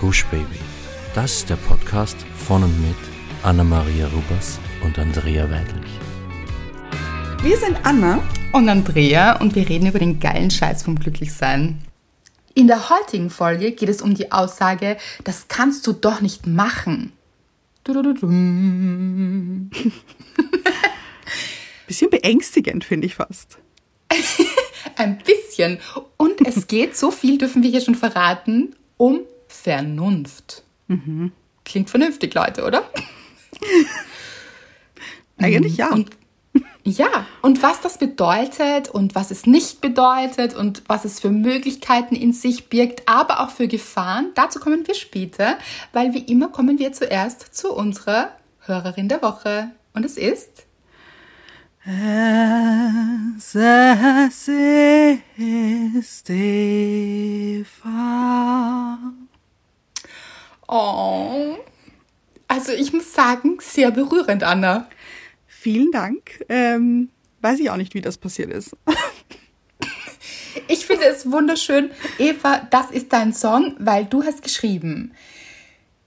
Gush Baby. Das ist der Podcast von und mit Anna-Maria Rubers und Andrea Weidlich. Wir sind Anna und Andrea und wir reden über den geilen Scheiß vom Glücklichsein. In der heutigen Folge geht es um die Aussage, das kannst du doch nicht machen. Bisschen beängstigend, finde ich fast. Ein bisschen. Und es geht, so viel dürfen wir hier schon verraten, um Vernunft. Mhm. Klingt vernünftig, Leute, oder? Eigentlich ja. Und, ja, und was das bedeutet und was es nicht bedeutet und was es für Möglichkeiten in sich birgt, aber auch für Gefahren, dazu kommen wir später, weil wie immer kommen wir zuerst zu unserer Hörerin der Woche. Und es ist es ist Eva. Oh. Also ich muss sagen, sehr berührend, Anna. Vielen Dank. Ähm, weiß ich auch nicht, wie das passiert ist. ich finde es wunderschön. Eva, das ist dein Song, weil du hast geschrieben.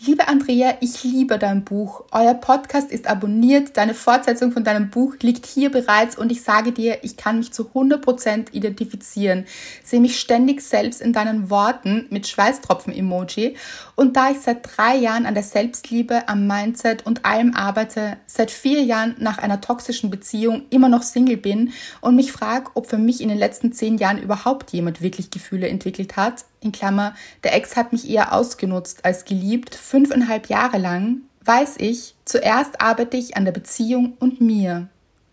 Liebe Andrea, ich liebe dein Buch. Euer Podcast ist abonniert, deine Fortsetzung von deinem Buch liegt hier bereits und ich sage dir, ich kann mich zu 100% identifizieren. Sehe mich ständig selbst in deinen Worten mit Schweißtropfen-Emoji und da ich seit drei Jahren an der Selbstliebe, am Mindset und allem arbeite, seit vier Jahren nach einer toxischen Beziehung immer noch Single bin und mich frage, ob für mich in den letzten zehn Jahren überhaupt jemand wirklich Gefühle entwickelt hat, in Klammer, der Ex hat mich eher ausgenutzt als geliebt, fünfeinhalb Jahre lang, weiß ich, zuerst arbeite ich an der Beziehung und mir.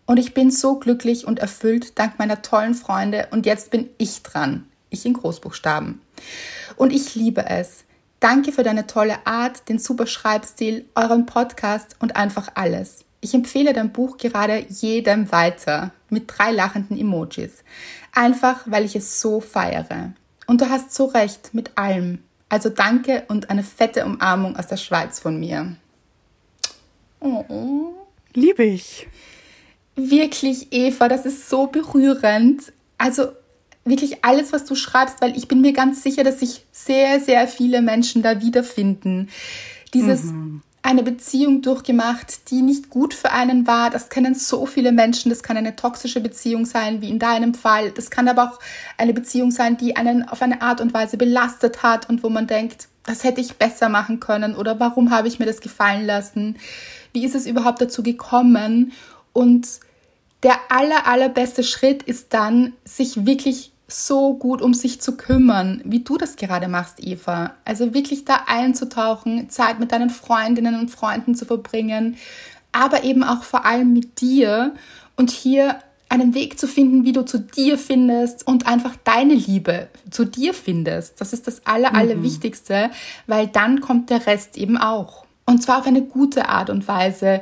Und ich bin so glücklich und erfüllt dank meiner tollen Freunde und jetzt bin ich dran. Ich in Großbuchstaben. Und ich liebe es. Danke für deine tolle Art, den super Schreibstil, euren Podcast und einfach alles. Ich empfehle dein Buch gerade jedem weiter mit drei lachenden Emojis. Einfach, weil ich es so feiere. Und du hast so recht mit allem. Also danke und eine fette Umarmung aus der Schweiz von mir. Oh. Liebe ich. Wirklich, Eva, das ist so berührend. Also wirklich alles, was du schreibst, weil ich bin mir ganz sicher, dass sich sehr, sehr viele Menschen da wiederfinden. Dieses, mhm eine Beziehung durchgemacht, die nicht gut für einen war. Das kennen so viele Menschen. Das kann eine toxische Beziehung sein, wie in deinem Fall. Das kann aber auch eine Beziehung sein, die einen auf eine Art und Weise belastet hat und wo man denkt, das hätte ich besser machen können oder warum habe ich mir das gefallen lassen? Wie ist es überhaupt dazu gekommen? Und der aller, allerbeste Schritt ist dann, sich wirklich so gut um sich zu kümmern, wie du das gerade machst, Eva. Also wirklich da einzutauchen, Zeit mit deinen Freundinnen und Freunden zu verbringen, aber eben auch vor allem mit dir und hier einen Weg zu finden, wie du zu dir findest und einfach deine Liebe zu dir findest. Das ist das Aller, Allerwichtigste, mhm. weil dann kommt der Rest eben auch. Und zwar auf eine gute Art und Weise,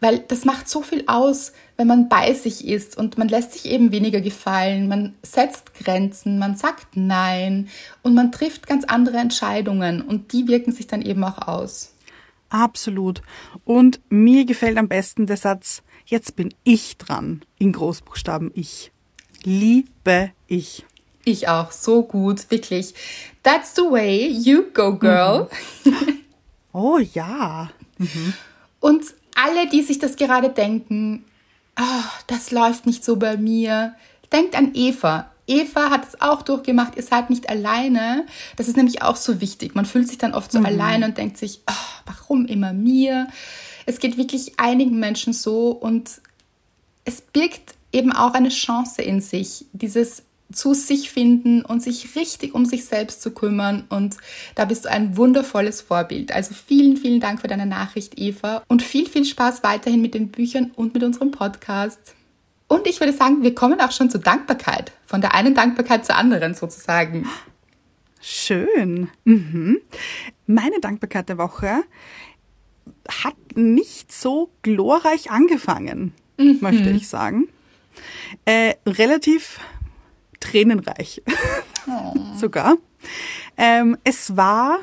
weil das macht so viel aus, wenn man bei sich ist und man lässt sich eben weniger gefallen, man setzt Grenzen, man sagt Nein und man trifft ganz andere Entscheidungen und die wirken sich dann eben auch aus. Absolut. Und mir gefällt am besten der Satz, jetzt bin ich dran, in Großbuchstaben ich. Liebe ich. Ich auch, so gut, wirklich. That's the way you go, girl. Mhm. Oh ja. Mhm. Und alle, die sich das gerade denken, oh, das läuft nicht so bei mir, denkt an Eva. Eva hat es auch durchgemacht, ihr seid nicht alleine. Das ist nämlich auch so wichtig. Man fühlt sich dann oft so mhm. alleine und denkt sich, oh, warum immer mir? Es geht wirklich einigen Menschen so und es birgt eben auch eine Chance in sich, dieses zu sich finden und sich richtig um sich selbst zu kümmern. Und da bist du ein wundervolles Vorbild. Also vielen, vielen Dank für deine Nachricht, Eva. Und viel, viel Spaß weiterhin mit den Büchern und mit unserem Podcast. Und ich würde sagen, wir kommen auch schon zur Dankbarkeit. Von der einen Dankbarkeit zur anderen sozusagen. Schön. Mhm. Meine Dankbarkeit der Woche hat nicht so glorreich angefangen, mhm. möchte ich sagen. Äh, relativ tränenreich. Oh. Sogar. Ähm, es war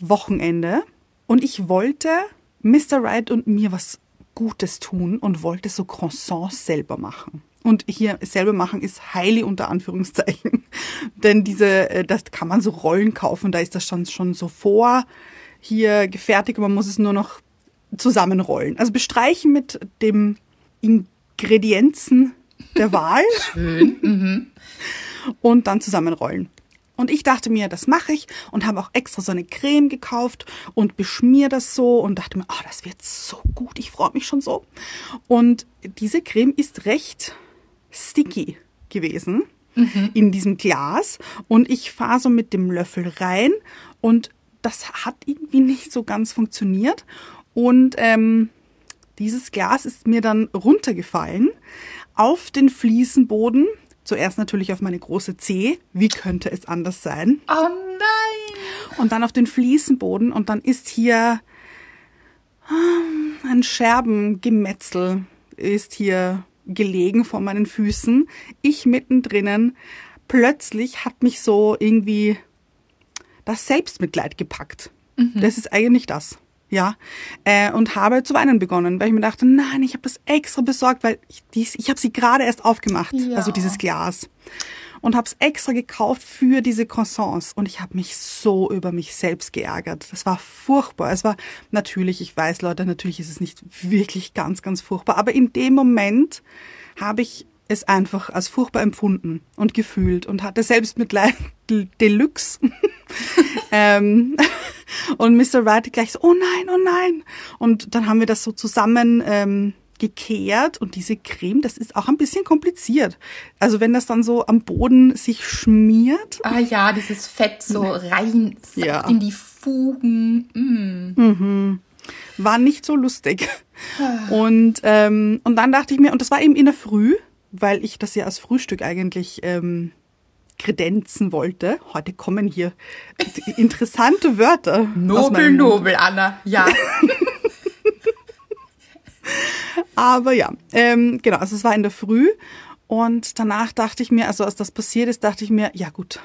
Wochenende und ich wollte Mr. Right und mir was Gutes tun und wollte so Croissants selber machen. Und hier selber machen ist highly unter Anführungszeichen. Denn diese, äh, das kann man so Rollen kaufen, da ist das schon, schon so vor hier gefertigt, man muss es nur noch zusammenrollen. Also bestreichen mit dem Ingredienzen der Wahl. Schön. Mhm. Und dann zusammenrollen. Und ich dachte mir, das mache ich und habe auch extra so eine Creme gekauft und beschmier das so und dachte mir, oh, das wird so gut, ich freue mich schon so. Und diese Creme ist recht sticky gewesen mhm. in diesem Glas und ich fahre so mit dem Löffel rein und das hat irgendwie nicht so ganz funktioniert und ähm, dieses Glas ist mir dann runtergefallen auf den Fliesenboden. Zuerst natürlich auf meine große Zehe. Wie könnte es anders sein? Oh nein! Und dann auf den Fliesenboden und dann ist hier ah, ein Scherbengemetzel ist hier gelegen vor meinen Füßen. Ich mittendrin. Plötzlich hat mich so irgendwie das Selbstmitleid gepackt. Mhm. Das ist eigentlich das. Ja, äh, und habe zu weinen begonnen, weil ich mir dachte, nein, ich habe das extra besorgt, weil ich, dies, ich habe sie gerade erst aufgemacht, ja. also dieses Glas. Und habe es extra gekauft für diese Croissants. Und ich habe mich so über mich selbst geärgert. Das war furchtbar. Es war natürlich, ich weiß, Leute, natürlich ist es nicht wirklich ganz, ganz furchtbar. Aber in dem Moment habe ich es einfach als furchtbar empfunden und gefühlt und hatte Selbstmitleid Deluxe. ähm, und Mr. Wright gleich so, oh nein, oh nein. Und dann haben wir das so zusammen ähm, gekehrt und diese Creme, das ist auch ein bisschen kompliziert. Also wenn das dann so am Boden sich schmiert. Ah ja, dieses Fett so rein ja. in die Fugen. Mm. Mhm. War nicht so lustig. Ah. Und, ähm, und dann dachte ich mir, und das war eben in der Früh, weil ich das ja als Frühstück eigentlich ähm, kredenzen wollte. Heute kommen hier interessante Wörter. Nobel, nobel, Anna, ja. Aber ja, ähm, genau, also es war in der Früh und danach dachte ich mir, also als das passiert ist, dachte ich mir, ja gut,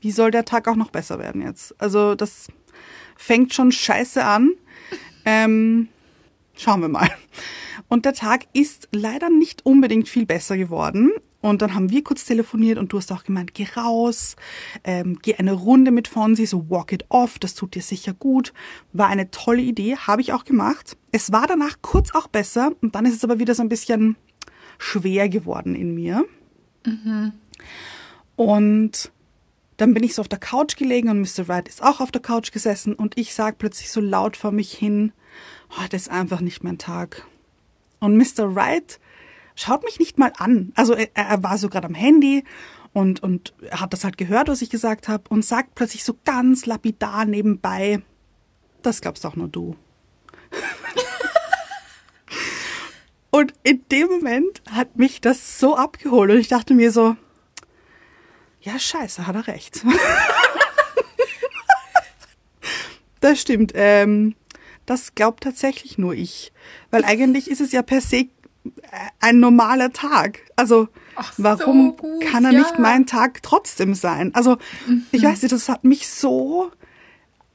wie soll der Tag auch noch besser werden jetzt? Also das fängt schon scheiße an. Ähm, schauen wir mal. Und der Tag ist leider nicht unbedingt viel besser geworden. Und dann haben wir kurz telefoniert und du hast auch gemeint, geh raus, ähm, geh eine Runde mit Fonsi, so walk it off, das tut dir sicher gut. War eine tolle Idee, habe ich auch gemacht. Es war danach kurz auch besser und dann ist es aber wieder so ein bisschen schwer geworden in mir. Mhm. Und dann bin ich so auf der Couch gelegen und Mr. Wright ist auch auf der Couch gesessen und ich sag plötzlich so laut vor mich hin, oh, das ist einfach nicht mein Tag. Und Mr. Wright schaut mich nicht mal an. Also er, er war so gerade am Handy und, und hat das halt gehört, was ich gesagt habe und sagt plötzlich so ganz lapidar nebenbei, das glaubst auch nur du. und in dem Moment hat mich das so abgeholt und ich dachte mir so, ja scheiße, hat er recht. das stimmt. Ähm, das glaubt tatsächlich nur ich. Weil eigentlich ist es ja per se ein normaler Tag. Also Ach, warum so gut, kann er ja. nicht mein Tag trotzdem sein? Also mhm. ich weiß nicht, das hat mich so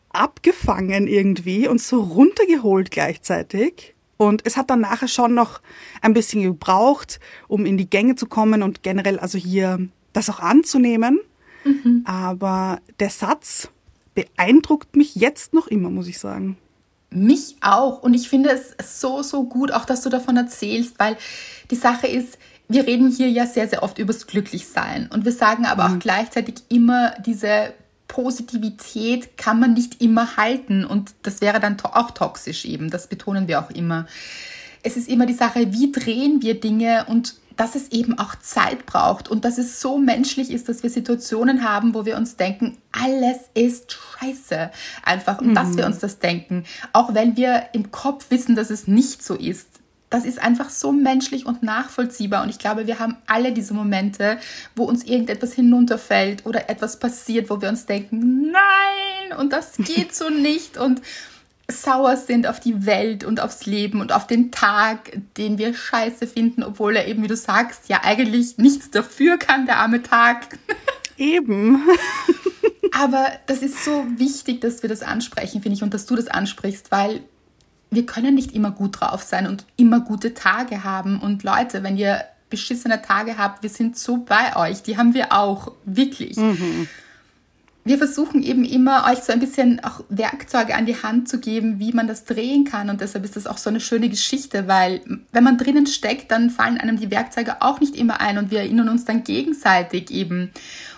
abgefangen irgendwie und so runtergeholt gleichzeitig. Und es hat dann nachher schon noch ein bisschen gebraucht, um in die Gänge zu kommen und generell also hier das auch anzunehmen. Mhm. Aber der Satz beeindruckt mich jetzt noch immer, muss ich sagen. Mich auch. Und ich finde es so, so gut, auch dass du davon erzählst, weil die Sache ist, wir reden hier ja sehr, sehr oft übers Glücklichsein. Und wir sagen aber mhm. auch gleichzeitig immer, diese Positivität kann man nicht immer halten. Und das wäre dann auch toxisch eben. Das betonen wir auch immer. Es ist immer die Sache, wie drehen wir Dinge und dass es eben auch Zeit braucht und dass es so menschlich ist, dass wir Situationen haben, wo wir uns denken, alles ist scheiße. Einfach, und mhm. dass wir uns das denken. Auch wenn wir im Kopf wissen, dass es nicht so ist. Das ist einfach so menschlich und nachvollziehbar. Und ich glaube, wir haben alle diese Momente, wo uns irgendetwas hinunterfällt oder etwas passiert, wo wir uns denken, nein, und das geht so nicht. Und sauer sind auf die Welt und aufs Leben und auf den Tag, den wir scheiße finden, obwohl er eben, wie du sagst, ja eigentlich nichts dafür kann, der arme Tag. Eben. Aber das ist so wichtig, dass wir das ansprechen, finde ich, und dass du das ansprichst, weil wir können nicht immer gut drauf sein und immer gute Tage haben. Und Leute, wenn ihr beschissene Tage habt, wir sind so bei euch. Die haben wir auch, wirklich. Mhm. Wir versuchen eben immer, euch so ein bisschen auch Werkzeuge an die Hand zu geben, wie man das drehen kann. Und deshalb ist das auch so eine schöne Geschichte, weil wenn man drinnen steckt, dann fallen einem die Werkzeuge auch nicht immer ein und wir erinnern uns dann gegenseitig eben.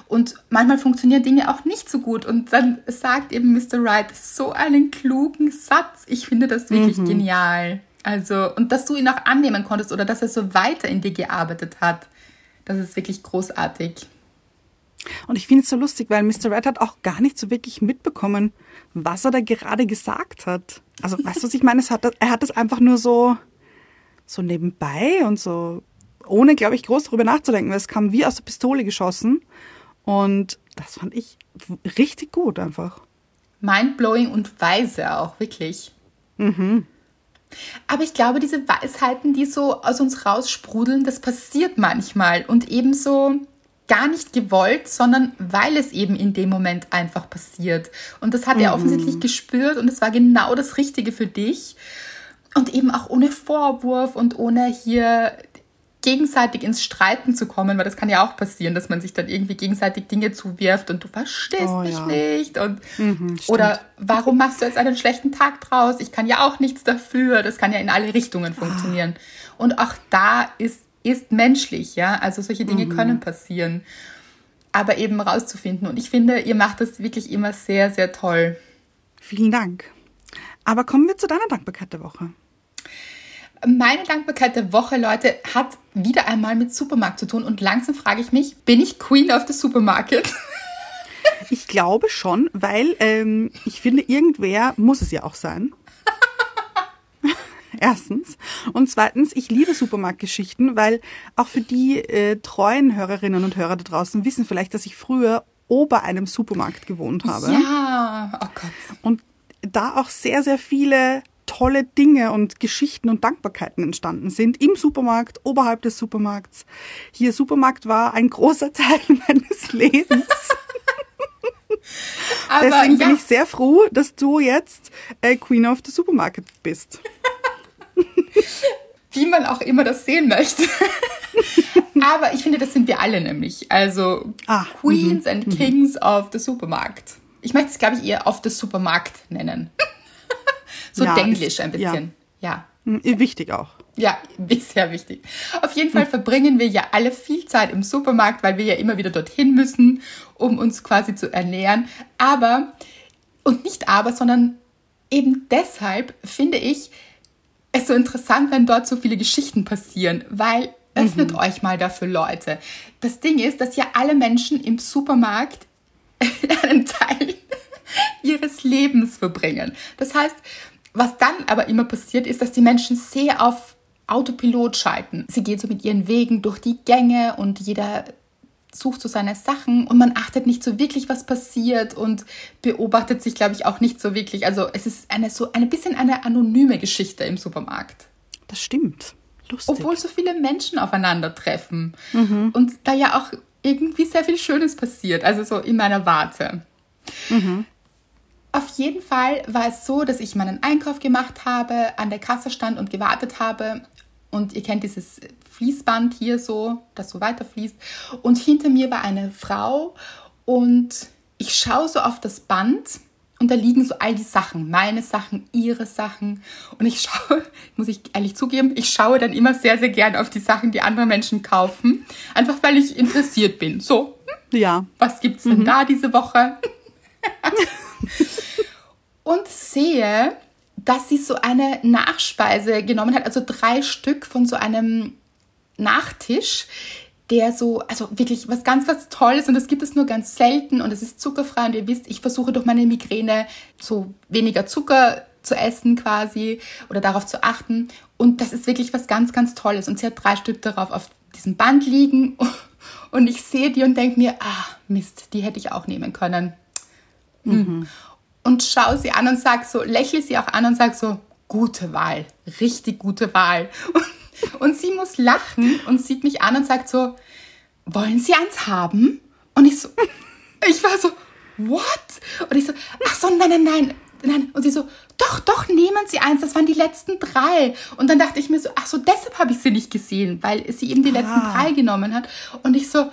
Und manchmal funktionieren Dinge auch nicht so gut. Und dann sagt eben Mr. Wright so einen klugen Satz. Ich finde das wirklich mhm. genial. Also, und dass du ihn auch annehmen konntest oder dass er so weiter in dir gearbeitet hat, das ist wirklich großartig. Und ich finde es so lustig, weil Mr. Red hat auch gar nicht so wirklich mitbekommen, was er da gerade gesagt hat. Also, weißt du, was ich meine? Es hat, er hat das einfach nur so, so nebenbei und so, ohne, glaube ich, groß darüber nachzudenken, weil es kam wie aus der Pistole geschossen. Und das fand ich richtig gut einfach. Mindblowing und weise auch, wirklich. Mhm. Aber ich glaube, diese Weisheiten, die so aus uns raussprudeln, das passiert manchmal und ebenso gar nicht gewollt, sondern weil es eben in dem Moment einfach passiert. Und das hat mhm. er offensichtlich gespürt und es war genau das Richtige für dich. Und eben auch ohne Vorwurf und ohne hier gegenseitig ins Streiten zu kommen, weil das kann ja auch passieren, dass man sich dann irgendwie gegenseitig Dinge zuwirft und du verstehst oh, mich ja. nicht und mhm, oder warum machst du jetzt einen schlechten Tag draus? Ich kann ja auch nichts dafür. Das kann ja in alle Richtungen funktionieren. Ah. Und auch da ist ist menschlich, ja. Also solche Dinge mhm. können passieren, aber eben rauszufinden. Und ich finde, ihr macht das wirklich immer sehr, sehr toll. Vielen Dank. Aber kommen wir zu deiner Dankbarkeit der Woche. Meine Dankbarkeit der Woche, Leute, hat wieder einmal mit Supermarkt zu tun. Und langsam frage ich mich, bin ich Queen of the Supermarket? Ich glaube schon, weil ähm, ich finde, irgendwer muss es ja auch sein. Erstens. Und zweitens, ich liebe Supermarktgeschichten, weil auch für die äh, treuen Hörerinnen und Hörer da draußen wissen vielleicht, dass ich früher ober einem Supermarkt gewohnt habe. Ja, oh Gott. Und da auch sehr, sehr viele tolle Dinge und Geschichten und Dankbarkeiten entstanden sind im Supermarkt, oberhalb des Supermarkts. Hier Supermarkt war ein großer Teil meines Lebens. Aber Deswegen ja. bin ich sehr froh, dass du jetzt äh, Queen of the Supermarket bist. Wie man auch immer das sehen möchte. Aber ich finde, das sind wir alle nämlich. Also ah, Queens -hmm, and mhm. Kings of the Supermarkt. Ich möchte es, glaube ich, eher auf the Supermarkt nennen. so ja, denglisch ein bisschen. Ja. ja. Mhm, wichtig auch. Ja, sehr wichtig. Auf jeden Fall verbringen wir ja alle viel Zeit im Supermarkt, weil wir ja immer wieder dorthin müssen, um uns quasi zu ernähren. Aber, und nicht aber, sondern eben deshalb finde ich, es so interessant, wenn dort so viele Geschichten passieren, weil öffnet mhm. euch mal dafür Leute. Das Ding ist, dass ja alle Menschen im Supermarkt einen Teil ihres Lebens verbringen. Das heißt, was dann aber immer passiert, ist, dass die Menschen sehr auf Autopilot schalten. Sie gehen so mit ihren Wegen durch die Gänge und jeder sucht so seine Sachen und man achtet nicht so wirklich, was passiert und beobachtet sich, glaube ich, auch nicht so wirklich. Also es ist eine so ein bisschen eine anonyme Geschichte im Supermarkt. Das stimmt. Lustig. Obwohl so viele Menschen aufeinandertreffen mhm. und da ja auch irgendwie sehr viel Schönes passiert, also so in meiner Warte. Mhm. Auf jeden Fall war es so, dass ich meinen Einkauf gemacht habe, an der Kasse stand und gewartet habe und ihr kennt dieses Fließband hier so, das so weiterfließt. Und hinter mir war eine Frau und ich schaue so auf das Band und da liegen so all die Sachen, meine Sachen, ihre Sachen. Und ich schaue, muss ich ehrlich zugeben, ich schaue dann immer sehr, sehr gern auf die Sachen, die andere Menschen kaufen. Einfach weil ich interessiert bin. So, hm, ja. was gibt's denn mhm. da diese Woche? und sehe, dass sie so eine Nachspeise genommen hat, also drei Stück von so einem Nachtisch, der so, also wirklich was ganz, was Tolles und das gibt es nur ganz selten und es ist zuckerfrei und ihr wisst, ich versuche durch meine Migräne so weniger Zucker zu essen quasi oder darauf zu achten und das ist wirklich was ganz, ganz Tolles und sie hat drei Stück darauf auf diesem Band liegen und ich sehe die und denke mir, ah Mist, die hätte ich auch nehmen können. Mhm und schau sie an und sag so, lächle sie auch an und sag so, gute Wahl, richtig gute Wahl. Und, und sie muss lachen und sieht mich an und sagt so, wollen Sie eins haben? Und ich so, ich war so, what? Und ich so, ach so, nein, nein, nein, nein. Und sie so, doch, doch, nehmen Sie eins, das waren die letzten drei. Und dann dachte ich mir so, ach so, deshalb habe ich sie nicht gesehen, weil sie eben die letzten Ah. drei genommen hat. Und ich so,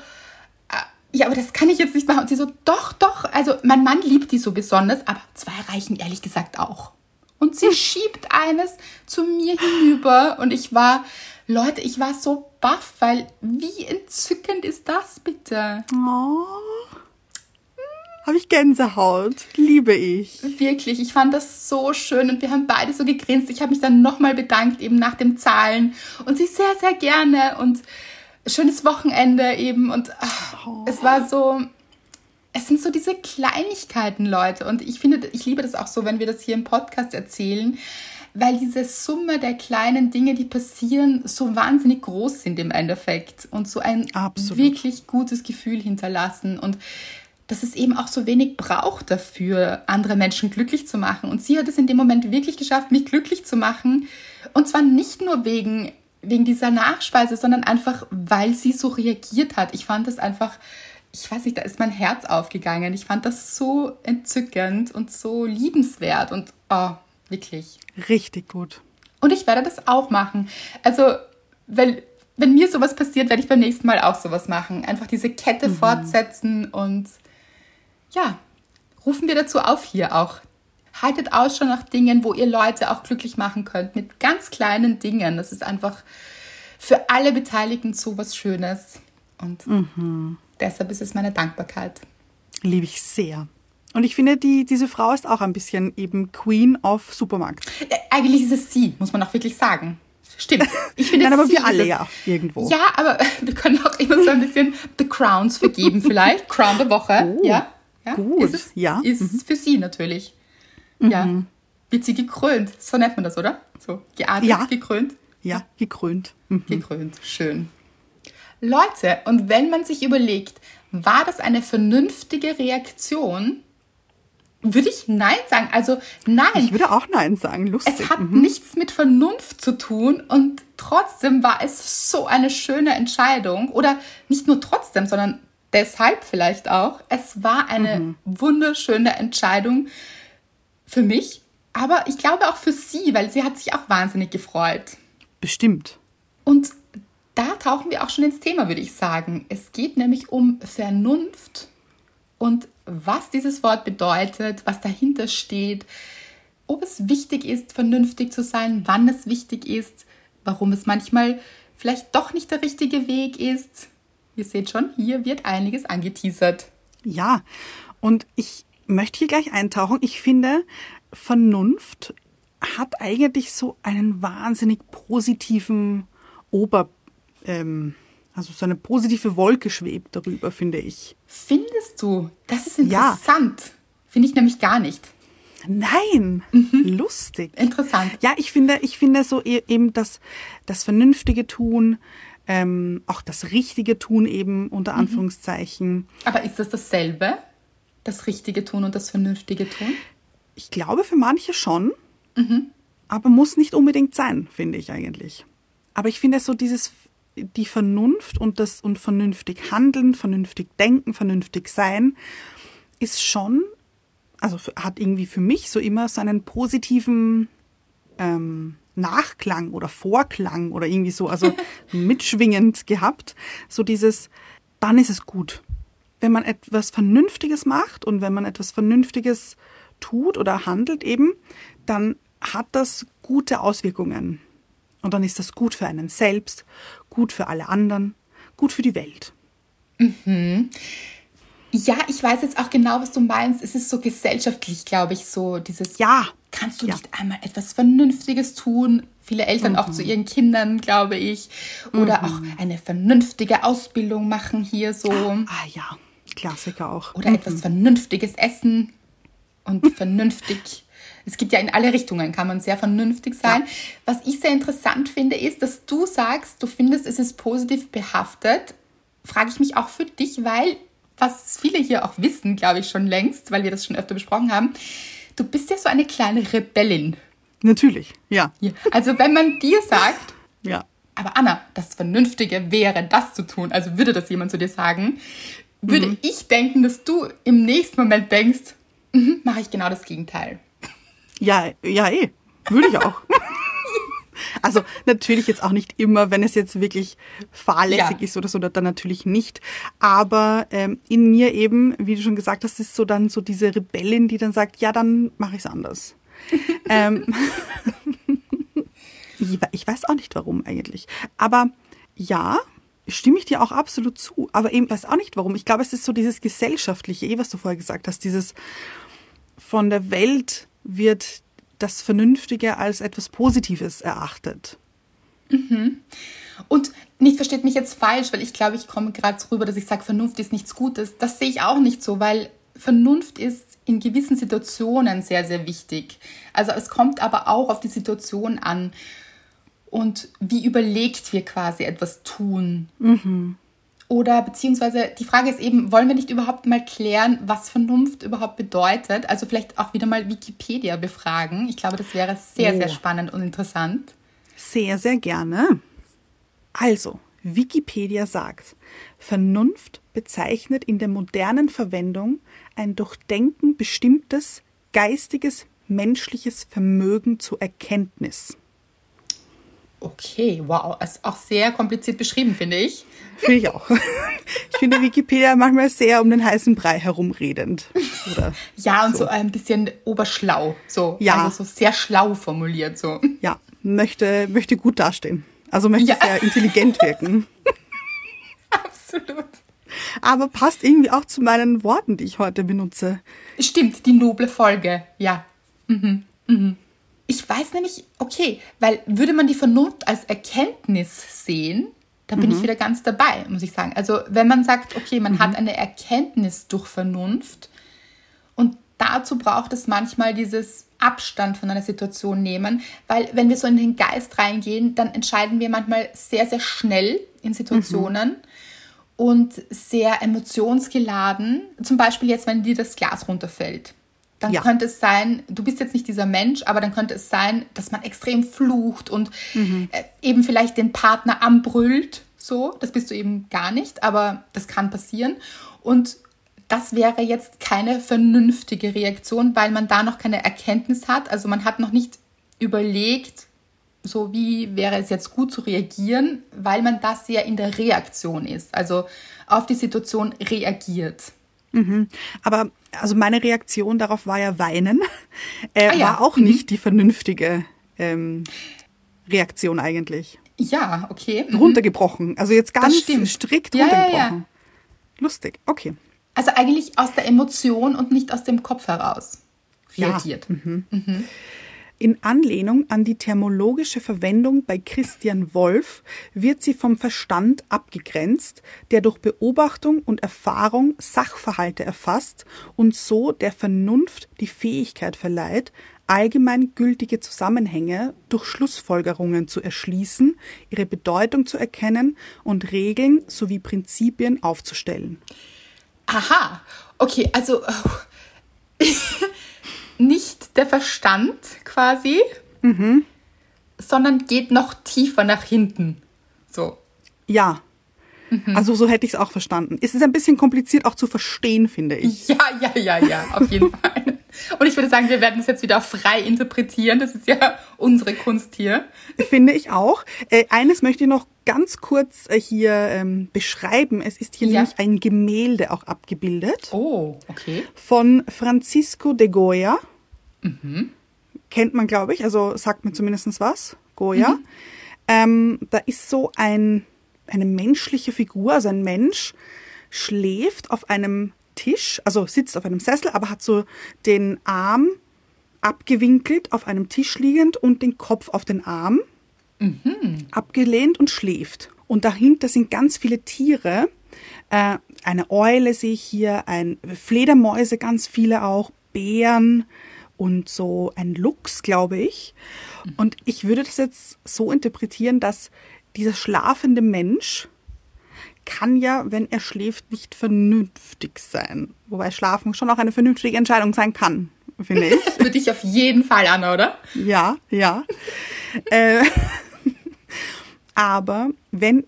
ja, aber das kann ich jetzt nicht machen. Und sie so, doch, doch. Also mein Mann liebt die so besonders, aber zwei reichen ehrlich gesagt auch. Und sie schiebt eines zu mir hinüber und ich war, Leute, ich war so baff, weil wie entzückend ist das bitte? Oh. Habe ich Gänsehaut. Liebe ich. Wirklich, ich fand das so schön und wir haben beide so gegrinst. Ich habe mich dann nochmal bedankt eben nach dem Zahlen und sie sehr, sehr gerne und schönes Wochenende eben und ach, es war so, es sind so diese Kleinigkeiten, Leute und ich finde, ich liebe das auch so, wenn wir das hier im Podcast erzählen, weil diese Summe der kleinen Dinge, die passieren, so wahnsinnig groß sind im Endeffekt und so ein Absolut. wirklich gutes Gefühl hinterlassen und dass es eben auch so wenig braucht dafür, andere Menschen glücklich zu machen. Und sie hat es in dem Moment wirklich geschafft, mich glücklich zu machen. Und zwar nicht nur wegen, wegen dieser Nachspeise, sondern einfach, weil sie so reagiert hat. Ich fand das einfach, ich weiß nicht, da ist mein Herz aufgegangen. Ich fand das so entzückend und so liebenswert und oh, wirklich. Richtig gut. Und ich werde das auch machen. Also, wenn, wenn mir sowas passiert, werde ich beim nächsten Mal auch sowas machen. Einfach diese Kette fortsetzen und ja, rufen wir dazu auf hier auch. Haltet Ausschau nach Dingen, wo ihr Leute auch glücklich machen könnt, mit ganz kleinen Dingen. Das ist einfach für alle Beteiligten so was Schönes. Und deshalb ist es meine Dankbarkeit. Liebe ich sehr. Und ich finde, die, diese Frau ist auch ein bisschen eben Queen of Supermarkt. Eigentlich ist es sie, muss man auch wirklich sagen. Stimmt. Ich finde, Nein, aber wir alle ja irgendwo. Ja, aber wir können auch immer so ein bisschen The Crowns vergeben, vielleicht. Crown der Woche. Oh, ja. ja. gut, Ist, es, ja, Mhm. ist für sie natürlich. Ja. Wird sie gekrönt. So nennt man das, oder? So geadelt, Ja. gekrönt. Ja, gekrönt. Mhm. Gekrönt. Schön. Leute, und wenn man sich überlegt, war das eine vernünftige Reaktion? Würde ich Nein sagen. Also nein. Ich würde auch Nein sagen. Lustig. Es hat Mhm. nichts mit Vernunft zu tun und trotzdem war es so eine schöne Entscheidung. Oder nicht nur trotzdem, sondern deshalb vielleicht auch. Es war eine Mhm. wunderschöne Entscheidung für mich, aber ich glaube auch für sie, weil sie hat sich auch wahnsinnig gefreut. Bestimmt. Und da tauchen wir auch schon ins Thema, würde ich sagen. Es geht nämlich um Vernunft und was dieses Wort bedeutet, was dahinter steht, ob es wichtig ist, vernünftig zu sein, wann es wichtig ist, warum es manchmal vielleicht doch nicht der richtige Weg ist. Ihr seht schon, hier wird einiges angeteasert. Ja. Und ich möchte hier gleich eintauchen. Ich finde, Vernunft hat eigentlich so einen wahnsinnig positiven Ober, ähm, also so eine positive Wolke schwebt darüber, finde ich. Findest du? Das ist Ja. interessant. Finde ich nämlich gar nicht. Nein, lustig. Interessant. Ja, ich finde, ich finde so e- eben das, das vernünftige Tun, ähm, auch das richtige Tun eben unter Anführungszeichen. Aber ist das dasselbe? Das richtige Tun und das vernünftige Tun? Ich glaube für manche schon, aber muss nicht unbedingt sein, finde ich eigentlich. Aber ich finde so dieses die Vernunft und das und vernünftig handeln, vernünftig denken, vernünftig sein ist schon, also hat irgendwie für mich so immer so einen positiven ähm, Nachklang oder Vorklang oder irgendwie so, also mitschwingend gehabt. So dieses, dann ist es gut. Wenn man etwas Vernünftiges macht und wenn man etwas Vernünftiges tut oder handelt eben, dann hat das gute Auswirkungen. Und dann ist das gut für einen selbst, gut für alle anderen, gut für die Welt. Ja, ich weiß jetzt auch genau, was du meinst. Es ist so gesellschaftlich, glaube ich, so dieses. Ja. Kannst du Ja. nicht einmal etwas Vernünftiges tun? Viele Eltern auch zu ihren Kindern, glaube ich. Oder auch eine vernünftige Ausbildung machen hier so. Ah ja, Klassiker auch. Oder etwas Vernünftiges essen und vernünftig. Es gibt ja in alle Richtungen, kann man sehr vernünftig sein. Was ich sehr interessant finde, ist, dass du sagst, du findest, es ist positiv behaftet. Frage ich mich auch für dich, weil, was viele hier auch wissen, glaube ich schon längst, weil wir das schon öfter besprochen haben, du bist ja so eine kleine Rebellin. Natürlich, ja. Hier. Also wenn man dir sagt, Ja. aber Anna, das Vernünftige wäre, das zu tun. Also würde das jemand zu dir sagen, würde ich denken, dass du im nächsten Moment denkst, mhm, mache ich genau das Gegenteil. Ja, ja, eh. Würde ich auch. Also natürlich jetzt auch nicht immer, wenn es jetzt wirklich fahrlässig Ja. ist oder so, dann natürlich nicht. Aber ähm, in mir eben, wie du schon gesagt hast, ist so dann so diese Rebellin, die dann sagt, ja, dann mache ich es anders. ähm, ich weiß auch nicht warum eigentlich. Aber ja, stimme ich dir auch absolut zu. Aber eben weiß auch nicht warum. Ich glaube, es ist so dieses gesellschaftliche, eh, was du vorher gesagt hast, dieses von der Welt wird das Vernünftige als etwas Positives erachtet. Und nicht versteht mich jetzt falsch, weil ich glaube, ich komme gerade so rüber, dass ich sage, Vernunft ist nichts Gutes. Das sehe ich auch nicht so, weil Vernunft ist in gewissen Situationen sehr, sehr wichtig. Also es kommt aber auch auf die Situation an und wie überlegt wir quasi etwas tun. Oder beziehungsweise die Frage ist eben, wollen wir nicht überhaupt mal klären, was Vernunft überhaupt bedeutet? Also vielleicht auch wieder mal Wikipedia befragen. Ich glaube, das wäre sehr, Oh. sehr spannend und interessant. Sehr, sehr gerne. Also, Wikipedia sagt, Vernunft bezeichnet in der modernen Verwendung ein durch Denken bestimmtes geistiges, menschliches Vermögen zur Erkenntnis. Okay, wow. Ist auch sehr kompliziert beschrieben, finde ich. Finde ich auch. Ich finde Wikipedia manchmal sehr um den heißen Brei herumredend. Oder Ja, und so, ein bisschen oberschlau. So, Ja. also so sehr schlau formuliert. So. ja, möchte, möchte gut dastehen. Also möchte Ja. sehr intelligent wirken. Absolut. Aber passt irgendwie auch zu meinen Worten, die ich heute benutze. Stimmt, die noble Folge. Ja. Mhm. Mhm. Ich weiß nämlich, okay, weil würde man die Vernunft als Erkenntnis sehen, dann bin ich wieder ganz dabei, muss ich sagen. Also wenn man sagt, okay, man hat eine Erkenntnis durch Vernunft und dazu braucht es manchmal dieses Abstand von einer Situation nehmen, weil wenn wir so in den Geist reingehen, dann entscheiden wir manchmal sehr, sehr schnell in Situationen und sehr emotionsgeladen. Zum Beispiel jetzt, wenn dir das Glas runterfällt. Dann Ja. könnte es sein, du bist jetzt nicht dieser Mensch, aber dann könnte es sein, dass man extrem flucht und äh, eben vielleicht den Partner anbrüllt. So, das bist du eben gar nicht, aber das kann passieren. Und das wäre jetzt keine vernünftige Reaktion, weil man da noch keine Erkenntnis hat. Also man hat noch nicht überlegt, so wie wäre es jetzt gut zu reagieren, weil man da sehr in der Reaktion ist. Also auf die Situation reagiert. Aber also meine Reaktion darauf war ja weinen. Äh, Ah ja, War auch nicht die vernünftige ähm, Reaktion eigentlich. Ja, okay. Mhm. Runtergebrochen. Also jetzt ganz strikt Ja, ja, ja. runtergebrochen. Lustig. Okay. Also eigentlich aus der Emotion und nicht aus dem Kopf heraus reagiert. In Anlehnung an die thermologische Verwendung bei Christian Wolff wird sie vom Verstand abgegrenzt, der durch Beobachtung und Erfahrung Sachverhalte erfasst und so der Vernunft die Fähigkeit verleiht, allgemein gültige Zusammenhänge durch Schlussfolgerungen zu erschließen, ihre Bedeutung zu erkennen und Regeln sowie Prinzipien aufzustellen. Aha, okay, also äh, nicht der Verstand quasi, sondern geht noch tiefer nach hinten. So. Ja. Also so hätte ich es auch verstanden. Es ist ein bisschen kompliziert auch zu verstehen, finde ich. Ja, ja, ja, ja, auf jeden Fall. Und ich würde sagen, wir werden es jetzt wieder frei interpretieren. Das ist ja unsere Kunst hier. Finde ich auch. Äh, eines möchte ich noch ganz kurz äh, hier ähm, beschreiben. Es ist hier Ja. nämlich ein Gemälde auch abgebildet Oh, okay. von Francisco de Goya. Kennt man, glaube ich, also sagt mir zumindest was. Goya. Ähm, da ist so ein, eine menschliche Figur, also ein Mensch, schläft auf einem Tisch, also sitzt auf einem Sessel, aber hat so den Arm abgewinkelt auf einem Tisch liegend und den Kopf auf den Arm abgelehnt und schläft. Und dahinter sind ganz viele Tiere. Äh, eine Eule sehe ich hier, ein Fledermäuse, ganz viele auch, Bären und so ein Luchs, glaube ich. Und ich würde das jetzt so interpretieren, dass dieser schlafende Mensch kann ja, wenn er schläft, nicht vernünftig sein. Wobei Schlafen schon auch eine vernünftige Entscheidung sein kann, finde ich. Für dich auf jeden Fall, Anna, oder? Ja, ja. äh, aber wenn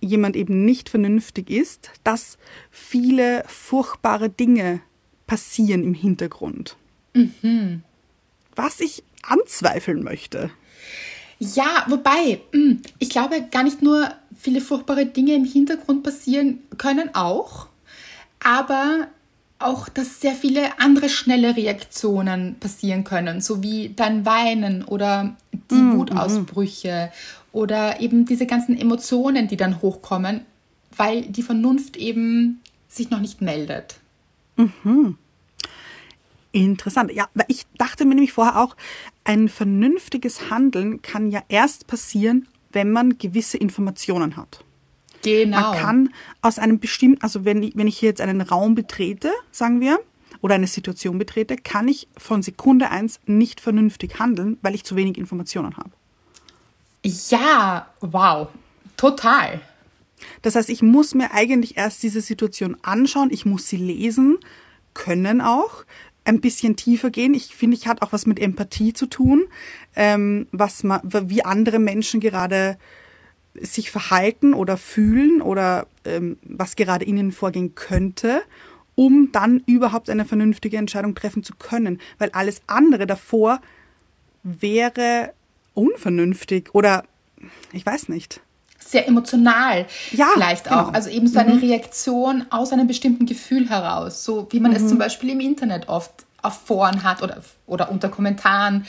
jemand eben nicht vernünftig ist, dass viele furchtbare Dinge passieren im Hintergrund. Was ich anzweifeln möchte. Ja, wobei, hm, ich glaube, gar nicht nur viele furchtbare Dinge im Hintergrund passieren können auch, aber auch, dass sehr viele andere schnelle Reaktionen passieren können, so wie dein Weinen oder die mm, Wutausbrüche mm. oder eben diese ganzen Emotionen, die dann hochkommen, weil die Vernunft eben sich noch nicht meldet. Mhm. Interessant. Ja, weil ich dachte mir nämlich vorher auch, ein vernünftiges Handeln kann ja erst passieren, wenn man gewisse Informationen hat. Genau. Man kann aus einem bestimmten, also wenn ich, wenn ich hier jetzt einen Raum betrete, sagen wir, oder eine Situation betrete, kann ich von Sekunde eins nicht vernünftig handeln, weil ich zu wenig Informationen habe. Ja, wow, total. Das heißt, ich muss mir eigentlich erst diese Situation anschauen, ich muss sie lesen können auch, ein bisschen tiefer gehen. Ich finde, ich hat auch was mit Empathie zu tun, ähm, was man, wie andere Menschen gerade sich verhalten oder fühlen oder ähm, was gerade ihnen vorgehen könnte, um dann überhaupt eine vernünftige Entscheidung treffen zu können. Weil alles andere davor wäre unvernünftig oder ich weiß nicht. Sehr emotional ja, vielleicht auch. Genau. Also eben so eine mhm. Reaktion aus einem bestimmten Gefühl heraus. So wie man mhm. es zum Beispiel im Internet oft auf Foren hat oder, oder unter Kommentaren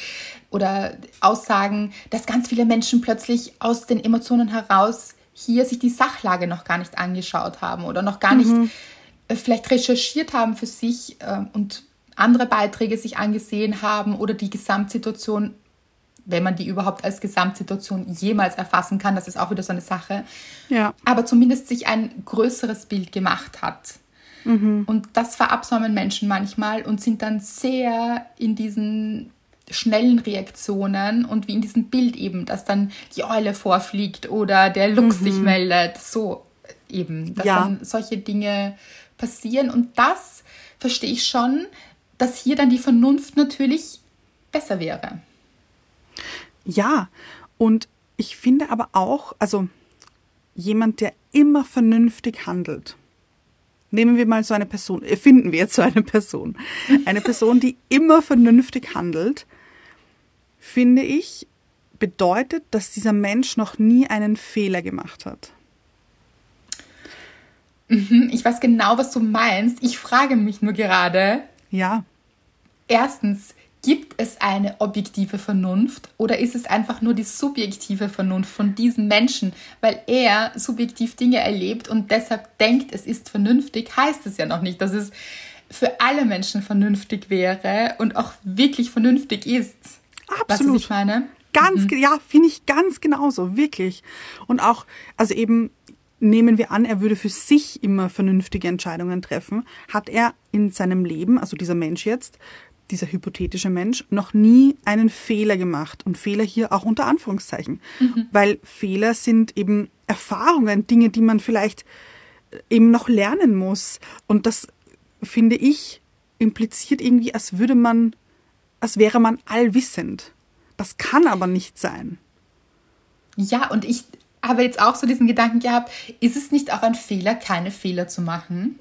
oder Aussagen, dass ganz viele Menschen plötzlich aus den Emotionen heraus hier sich die Sachlage noch gar nicht angeschaut haben oder noch gar mhm. nicht äh, vielleicht recherchiert haben für sich äh, und andere Beiträge sich angesehen haben oder die Gesamtsituation, wenn man die überhaupt als Gesamtsituation jemals erfassen kann, das ist auch wieder so eine Sache. Ja. Aber zumindest sich ein größeres Bild gemacht hat. Mhm. Und das verabsäumen Menschen manchmal und sind dann sehr in diesen schnellen Reaktionen und wie in diesem Bild eben, dass dann die Eule vorfliegt oder der Luchs mhm. sich meldet, so eben, dass ja. dann solche Dinge passieren und das verstehe ich schon, dass hier dann die Vernunft natürlich besser wäre. Ja, und ich finde aber auch, also jemand, der immer vernünftig handelt, Nehmen wir mal so eine Person, äh, finden wir jetzt so eine Person. Eine Person, die immer vernünftig handelt, finde ich, bedeutet, dass dieser Mensch noch nie einen Fehler gemacht hat. Mhm, ich weiß genau, was du meinst. Ich frage mich nur gerade. Ja. Erstens, Gibt es eine objektive Vernunft oder ist es einfach nur die subjektive Vernunft von diesem Menschen, weil er subjektiv Dinge erlebt und deshalb denkt, es ist vernünftig, heißt es ja noch nicht, dass es für alle Menschen vernünftig wäre und auch wirklich vernünftig ist. Absolut. Was ich meine? Ganz, mhm. ja, finde ich ganz genauso, wirklich. Und auch, also eben, nehmen wir an, er würde für sich immer vernünftige Entscheidungen treffen, hat er in seinem Leben, also dieser Mensch jetzt, dieser hypothetische Mensch, noch nie einen Fehler gemacht. Und Fehler hier auch unter Anführungszeichen. Mhm. Weil Fehler sind eben Erfahrungen, Dinge, die man vielleicht äh, eben noch lernen muss. Und das, finde ich, impliziert irgendwie, als würde man, als wäre man allwissend. Das kann aber nicht sein. Ja, und ich habe jetzt auch so diesen Gedanken gehabt, ist es nicht auch ein Fehler, keine Fehler zu machen?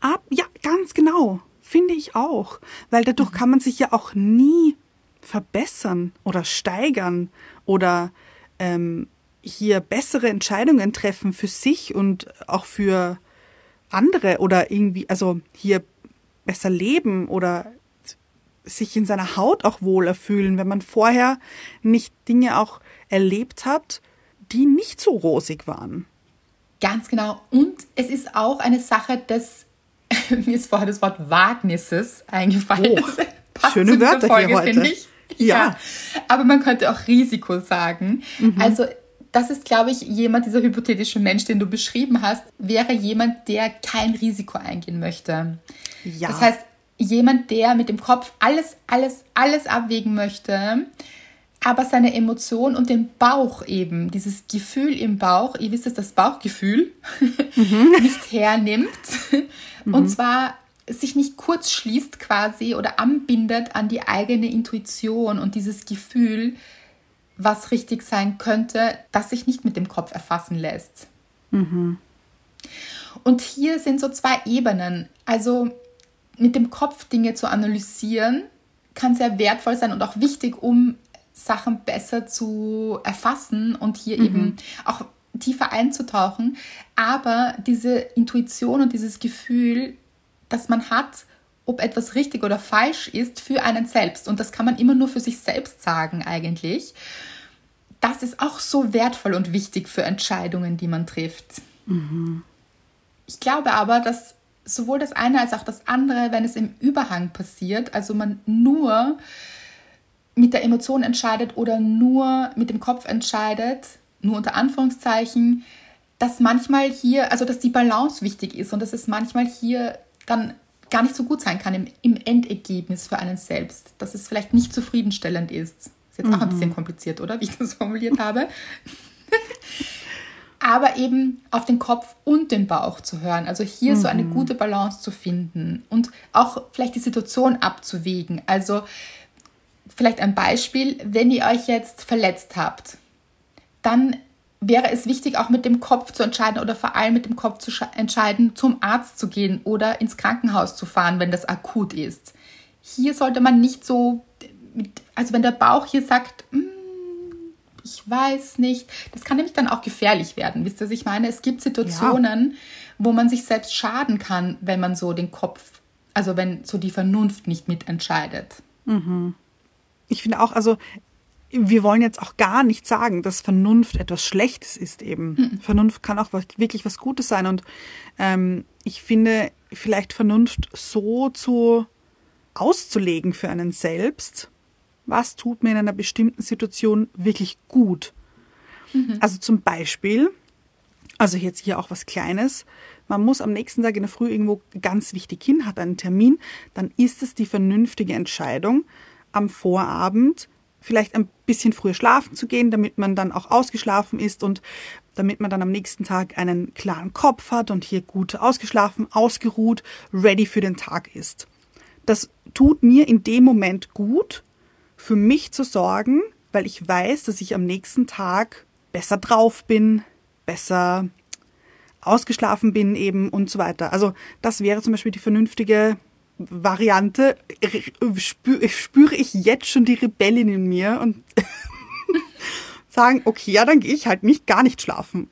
Ab, ja, ganz genau. Finde ich auch, weil dadurch kann man sich ja auch nie verbessern oder steigern oder ähm, hier bessere Entscheidungen treffen für sich und auch für andere oder irgendwie, also hier besser leben oder sich in seiner Haut auch wohler fühlen, wenn man vorher nicht Dinge auch erlebt hat, die nicht so rosig waren. Ganz genau. Und es ist auch eine Sache des mir ist vorher das Wort Wagnisses eingefallen. Oh, schöne Wörter Folge, hier heute. Ich. Ja. ja. Aber man könnte auch Risiko sagen. Mhm. Also das ist, glaube ich, jemand, dieser hypothetische Mensch, den du beschrieben hast, wäre jemand, der kein Risiko eingehen möchte. Ja. Das heißt, jemand, der mit dem Kopf alles, alles, alles abwägen möchte, aber seine Emotion und den Bauch eben, dieses Gefühl im Bauch, ihr wisst es, das Bauchgefühl, mhm. nicht hernimmt. Mhm. Und zwar sich nicht kurz schließt quasi oder anbindet an die eigene Intuition und dieses Gefühl, was richtig sein könnte, das sich nicht mit dem Kopf erfassen lässt. Mhm. Und hier sind so zwei Ebenen. Also mit dem Kopf Dinge zu analysieren, kann sehr wertvoll sein und auch wichtig, um Sachen besser zu erfassen und hier mhm. eben auch tiefer einzutauchen. Aber diese Intuition und dieses Gefühl, das man hat, ob etwas richtig oder falsch ist für einen selbst. Und das kann man immer nur für sich selbst sagen eigentlich. Das ist auch so wertvoll und wichtig für Entscheidungen, die man trifft. Mhm. Ich glaube aber, dass sowohl das eine als auch das andere, wenn es im Überhang passiert, also man nur mit der Emotion entscheidet oder nur mit dem Kopf entscheidet, nur unter Anführungszeichen, dass manchmal hier, also dass die Balance wichtig ist und dass es manchmal hier dann gar nicht so gut sein kann im, im Endergebnis für einen selbst, dass es vielleicht nicht zufriedenstellend ist. Ist jetzt mhm. auch ein bisschen mhm. kompliziert, oder? Wie ich das formuliert habe. Aber eben auf den Kopf und den Bauch zu hören. Also hier mhm. so eine mhm. gute Balance zu finden und auch vielleicht die Situation abzuwägen. Also vielleicht ein Beispiel, wenn ihr euch jetzt verletzt habt, dann wäre es wichtig, auch mit dem Kopf zu entscheiden oder vor allem mit dem Kopf zu entscheiden, zum Arzt zu gehen oder ins Krankenhaus zu fahren, wenn das akut ist. Hier sollte man nicht so, mit, also wenn der Bauch hier sagt, mm, ich weiß nicht, das kann nämlich dann auch gefährlich werden. Wisst ihr, was ich meine? Es gibt Situationen, ja. wo man sich selbst schaden kann, wenn man so den Kopf, also wenn so die Vernunft nicht mitentscheidet. Mhm. Ich finde auch, also wir wollen jetzt auch gar nicht sagen, dass Vernunft etwas Schlechtes ist eben. Mhm. Vernunft kann auch wirklich was Gutes sein. Und ähm, ich finde, vielleicht Vernunft so zu auszulegen für einen selbst, was tut mir in einer bestimmten Situation wirklich gut. Mhm. Also zum Beispiel, also jetzt hier auch was Kleines, man muss am nächsten Tag in der Früh irgendwo ganz wichtig hin, hat einen Termin, dann ist es die vernünftige Entscheidung, am Vorabend vielleicht ein bisschen früher schlafen zu gehen, damit man dann auch ausgeschlafen ist und damit man dann am nächsten Tag einen klaren Kopf hat und hier gut ausgeschlafen, ausgeruht, ready für den Tag ist. Das tut mir in dem Moment gut, für mich zu sorgen, weil ich weiß, dass ich am nächsten Tag besser drauf bin, besser ausgeschlafen bin eben und so weiter. Also das wäre zum Beispiel die vernünftige Variante spüre, spüre ich jetzt schon die Rebellin in mir und sagen, okay, ja, dann gehe ich halt nicht gar nicht schlafen.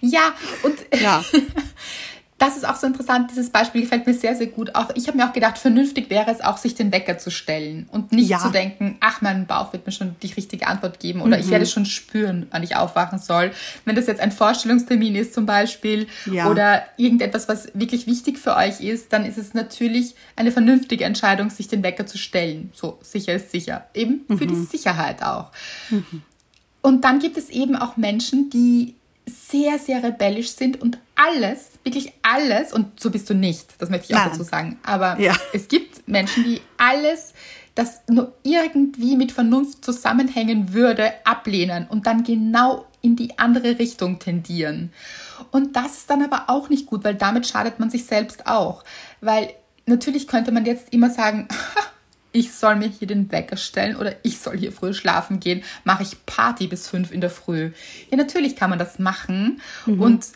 ja, und ja. das ist auch so interessant, dieses Beispiel gefällt mir sehr, sehr gut. Auch ich habe mir auch gedacht, vernünftig wäre es auch, sich den Wecker zu stellen und nicht ja. zu denken, ach, mein Bauch wird mir schon die richtige Antwort geben oder mhm. ich werde schon spüren, wann ich aufwachen soll. Wenn das jetzt ein Vorstellungstermin ist zum Beispiel ja. oder irgendetwas, was wirklich wichtig für euch ist, dann ist es natürlich eine vernünftige Entscheidung, sich den Wecker zu stellen. So, sicher ist sicher. Eben für mhm. die Sicherheit auch. Mhm. Und dann gibt es eben auch Menschen, die sehr, sehr rebellisch sind und alles, wirklich alles, und so bist du nicht, das möchte ich auch Nein. dazu sagen, aber ja. es gibt Menschen, die alles, das nur irgendwie mit Vernunft zusammenhängen würde, ablehnen und dann genau in die andere Richtung tendieren. Und das ist dann aber auch nicht gut, weil damit schadet man sich selbst auch. Weil natürlich könnte man jetzt immer sagen, ich soll mir hier den Wecker stellen oder ich soll hier früh schlafen gehen, mache ich Party bis fünf in der Früh. Ja, natürlich kann man das machen mhm. und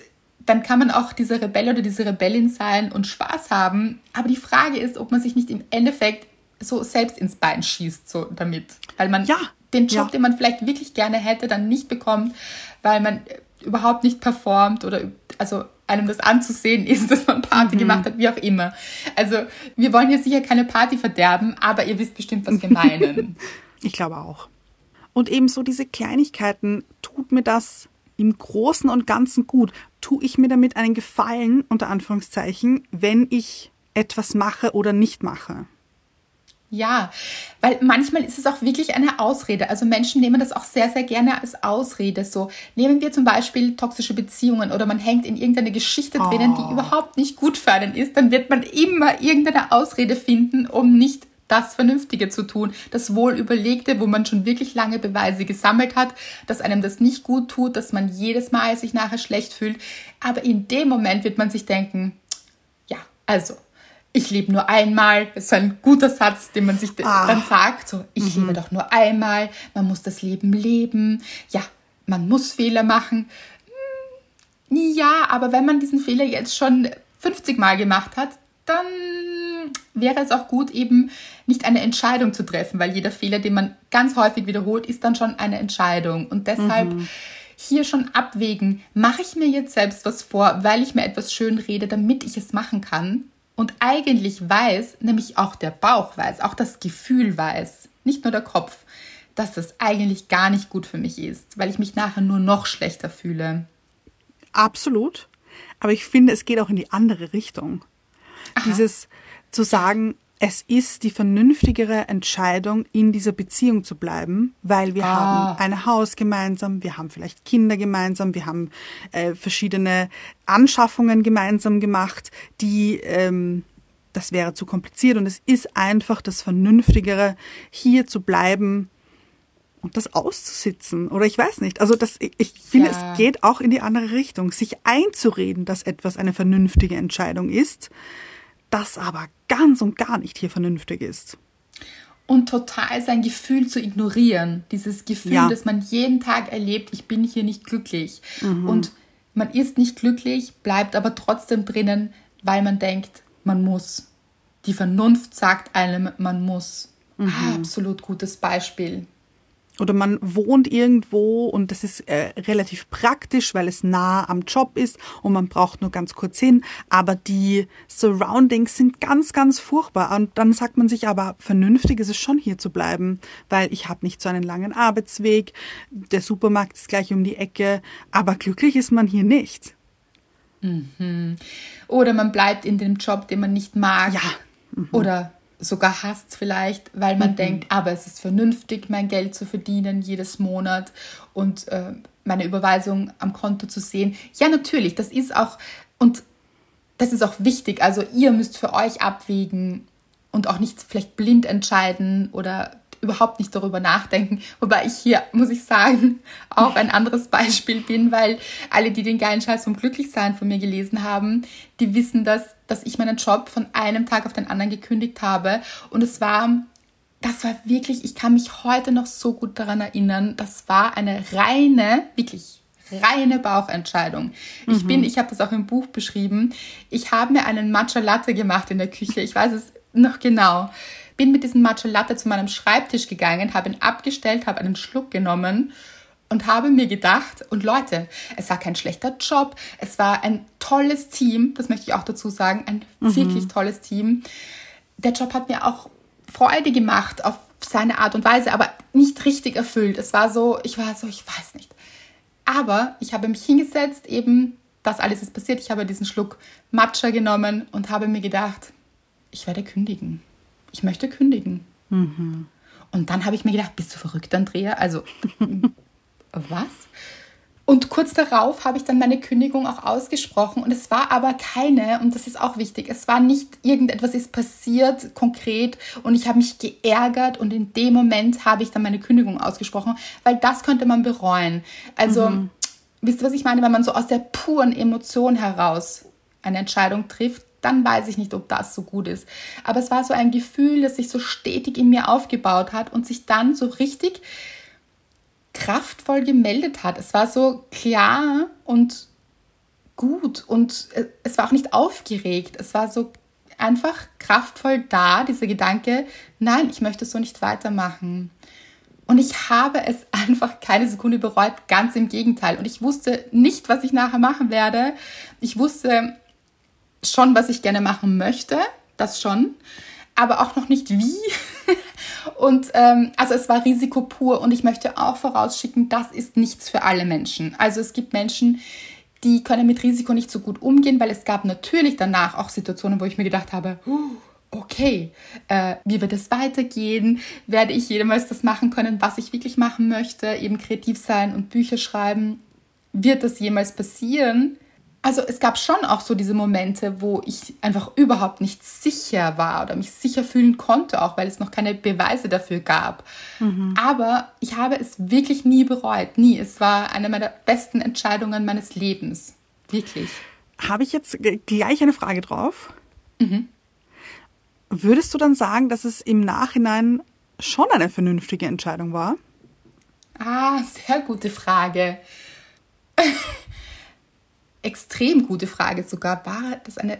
dann kann man auch dieser Rebell oder diese Rebellin sein und Spaß haben. Aber die Frage ist, ob man sich nicht im Endeffekt so selbst ins Bein schießt so damit, weil man ja, den Job, ja. den man vielleicht wirklich gerne hätte, dann nicht bekommt, weil man überhaupt nicht performt oder also einem das anzusehen ist, dass man Party mhm. gemacht hat, wie auch immer. Also wir wollen hier sicher keine Party verderben, aber ihr wisst bestimmt, was wir meinen. ich glaube auch. Und ebenso diese Kleinigkeiten, tut mir das im Großen und Ganzen gut? Tue ich mir damit einen Gefallen, unter Anführungszeichen, wenn ich etwas mache oder nicht mache? Ja, weil manchmal ist es auch wirklich eine Ausrede. Also Menschen nehmen das auch sehr, sehr gerne als Ausrede. So nehmen wir zum Beispiel toxische Beziehungen oder man hängt in irgendeine Geschichte oh. drinnen, die oh. überhaupt nicht gut für einen ist, dann wird man immer irgendeine Ausrede finden, um nicht das Vernünftige zu tun, das Wohlüberlegte, wo man schon wirklich lange Beweise gesammelt hat, dass einem das nicht gut tut, dass man jedes Mal sich nachher schlecht fühlt. Aber in dem Moment wird man sich denken, ja, also ich lebe nur einmal. Das ist ein guter Satz, den man sich ah. dann sagt. So, ich mhm. lebe doch nur einmal. Man muss das Leben leben. Ja, man muss Fehler machen. Hm, ja, aber wenn man diesen Fehler jetzt schon 50 Mal gemacht hat, dann wäre es auch gut, eben nicht eine Entscheidung zu treffen, weil jeder Fehler, den man ganz häufig wiederholt, ist dann schon eine Entscheidung. Und deshalb mhm. hier schon abwägen, mache ich mir jetzt selbst was vor, weil ich mir etwas schön rede, damit ich es machen kann. Und eigentlich weiß, nämlich auch der Bauch weiß, auch das Gefühl weiß, nicht nur der Kopf, dass das eigentlich gar nicht gut für mich ist, weil ich mich nachher nur noch schlechter fühle. Absolut. Aber ich finde, es geht auch in die andere Richtung. Aha. Dieses zu sagen, es ist die vernünftigere Entscheidung, in dieser Beziehung zu bleiben, weil wir ah. haben ein Haus gemeinsam, wir haben vielleicht Kinder gemeinsam, wir haben äh, verschiedene Anschaffungen gemeinsam gemacht, die ähm, das wäre zu kompliziert und es ist einfach das Vernünftigere, hier zu bleiben und das auszusitzen. Oder ich weiß nicht. Also das, ich finde, ja. es geht auch in die andere Richtung, sich einzureden, dass etwas eine vernünftige Entscheidung ist das aber ganz und gar nicht hier vernünftig ist. Und total sein Gefühl zu ignorieren. Dieses Gefühl, ja. das man jeden Tag erlebt, ich bin hier nicht glücklich. Mhm. Und man ist nicht glücklich, bleibt aber trotzdem drinnen, weil man denkt, man muss. Die Vernunft sagt einem, man muss. Mhm. Ah, absolut gutes Beispiel. Oder man wohnt irgendwo und das ist äh, relativ praktisch, weil es nah am Job ist und man braucht nur ganz kurz hin. Aber die Surroundings sind ganz, ganz furchtbar. Und dann sagt man sich aber, vernünftig ist es schon hier zu bleiben, weil ich habe nicht so einen langen Arbeitsweg. Der Supermarkt ist gleich um die Ecke. Aber glücklich ist man hier nicht. Mhm. Oder man bleibt in dem Job, den man nicht mag. Ja. Mhm. Oder sogar hasst vielleicht, weil man mhm. denkt, aber es ist vernünftig, mein Geld zu verdienen jedes Monat und äh, meine Überweisung am Konto zu sehen. Ja, natürlich, das ist auch und das ist auch wichtig. Also ihr müsst für euch abwägen und auch nicht vielleicht blind entscheiden oder überhaupt nicht darüber nachdenken. Wobei ich hier, muss ich sagen, auch ein anderes Beispiel bin, weil alle, die den geilen Scheiß vom Glücklichsein von mir gelesen haben, die wissen, dass, dass ich meinen Job von einem Tag auf den anderen gekündigt habe. Und es war, das war wirklich, ich kann mich heute noch so gut daran erinnern, das war eine reine, wirklich reine Bauchentscheidung. Ich mhm. bin, ich habe das auch im Buch beschrieben, ich habe mir einen Matcha Latte gemacht in der Küche. Ich weiß es noch genau bin mit diesem Matcha Latte zu meinem Schreibtisch gegangen, habe ihn abgestellt, habe einen Schluck genommen und habe mir gedacht, und Leute, es war kein schlechter Job, es war ein tolles Team, das möchte ich auch dazu sagen, ein mhm. wirklich tolles Team. Der Job hat mir auch Freude gemacht auf seine Art und Weise, aber nicht richtig erfüllt. Es war so, ich war so, ich weiß nicht. Aber ich habe mich hingesetzt, eben, das alles ist passiert. Ich habe diesen Schluck Matcha genommen und habe mir gedacht, ich werde kündigen ich möchte kündigen. Mhm. Und dann habe ich mir gedacht, bist du verrückt, Andrea? Also, was? Und kurz darauf habe ich dann meine Kündigung auch ausgesprochen. Und es war aber keine, und das ist auch wichtig, es war nicht irgendetwas ist passiert konkret und ich habe mich geärgert und in dem Moment habe ich dann meine Kündigung ausgesprochen, weil das könnte man bereuen. Also, mhm. wisst ihr, was ich meine? Wenn man so aus der puren Emotion heraus eine Entscheidung trifft, dann weiß ich nicht, ob das so gut ist. Aber es war so ein Gefühl, das sich so stetig in mir aufgebaut hat und sich dann so richtig kraftvoll gemeldet hat. Es war so klar und gut und es war auch nicht aufgeregt. Es war so einfach kraftvoll da, dieser Gedanke, nein, ich möchte so nicht weitermachen. Und ich habe es einfach keine Sekunde bereut, ganz im Gegenteil. Und ich wusste nicht, was ich nachher machen werde. Ich wusste, schon, was ich gerne machen möchte, das schon, aber auch noch nicht wie. und ähm, also es war Risiko pur und ich möchte auch vorausschicken, das ist nichts für alle Menschen. Also es gibt Menschen, die können mit Risiko nicht so gut umgehen, weil es gab natürlich danach auch Situationen, wo ich mir gedacht habe, okay, äh, wie wird es weitergehen? Werde ich jemals das machen können, was ich wirklich machen möchte, eben kreativ sein und Bücher schreiben? Wird das jemals passieren? Also es gab schon auch so diese Momente, wo ich einfach überhaupt nicht sicher war oder mich sicher fühlen konnte, auch weil es noch keine Beweise dafür gab. Mhm. Aber ich habe es wirklich nie bereut, nie. Es war eine meiner besten Entscheidungen meines Lebens, wirklich. Habe ich jetzt gleich eine Frage drauf? Mhm. Würdest du dann sagen, dass es im Nachhinein schon eine vernünftige Entscheidung war? Ah, sehr gute Frage extrem gute Frage sogar. War das eine.